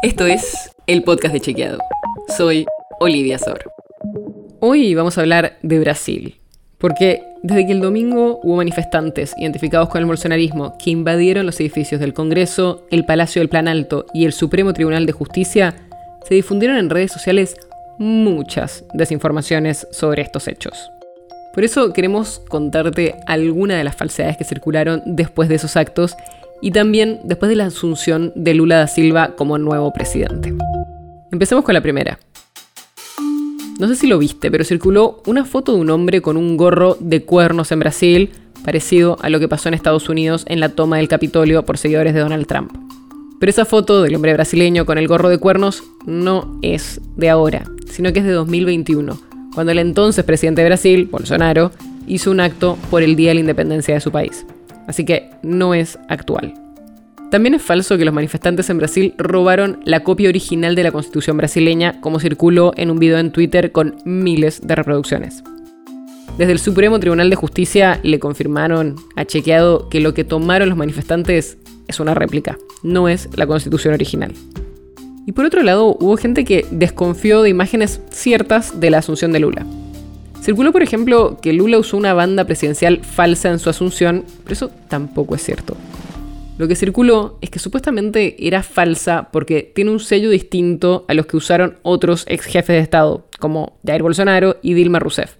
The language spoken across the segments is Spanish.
Esto es el podcast de Chequeado. Soy Olivia Sor. Hoy vamos a hablar de Brasil. Porque desde que el domingo hubo manifestantes identificados con el bolsonarismo que invadieron los edificios del Congreso, el Palacio del Plan Alto y el Supremo Tribunal de Justicia, se difundieron en redes sociales muchas desinformaciones sobre estos hechos. Por eso queremos contarte algunas de las falsedades que circularon después de esos actos y también después de la asunción de Lula da Silva como nuevo presidente. Empecemos con la primera. No sé si lo viste, pero circuló una foto de un hombre con un gorro de cuernos en Brasil, parecido a lo que pasó en Estados Unidos en la toma del Capitolio por seguidores de Donald Trump. Pero esa foto del hombre brasileño con el gorro de cuernos no es de ahora, sino que es de 2021, cuando el entonces presidente de Brasil, Bolsonaro, hizo un acto por el Día de la Independencia de su país así que no es actual. También es falso que los manifestantes en Brasil robaron la copia original de la constitución brasileña, como circuló en un video en Twitter con miles de reproducciones. Desde el Supremo Tribunal de Justicia le confirmaron a Chequeado que lo que tomaron los manifestantes es una réplica, no es la constitución original. Y por otro lado, hubo gente que desconfió de imágenes ciertas de la asunción de Lula. Circuló, por ejemplo, que Lula usó una banda presidencial falsa en su asunción, pero eso tampoco es cierto. Lo que circuló es que supuestamente era falsa porque tiene un sello distinto a los que usaron otros ex jefes de Estado, como Jair Bolsonaro y Dilma Rousseff.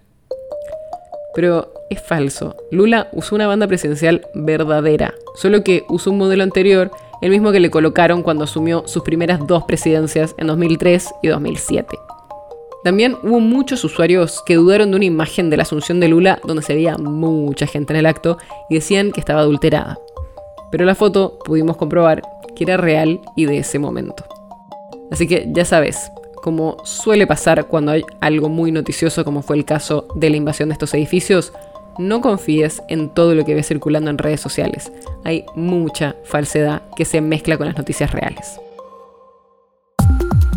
Pero es falso. Lula usó una banda presidencial verdadera, solo que usó un modelo anterior, el mismo que le colocaron cuando asumió sus primeras dos presidencias en 2003 y 2007. También hubo muchos usuarios que dudaron de una imagen de la asunción de Lula donde se veía mucha gente en el acto y decían que estaba adulterada. Pero la foto pudimos comprobar que era real y de ese momento. Así que ya sabes, como suele pasar cuando hay algo muy noticioso como fue el caso de la invasión de estos edificios, no confíes en todo lo que ves circulando en redes sociales. Hay mucha falsedad que se mezcla con las noticias reales.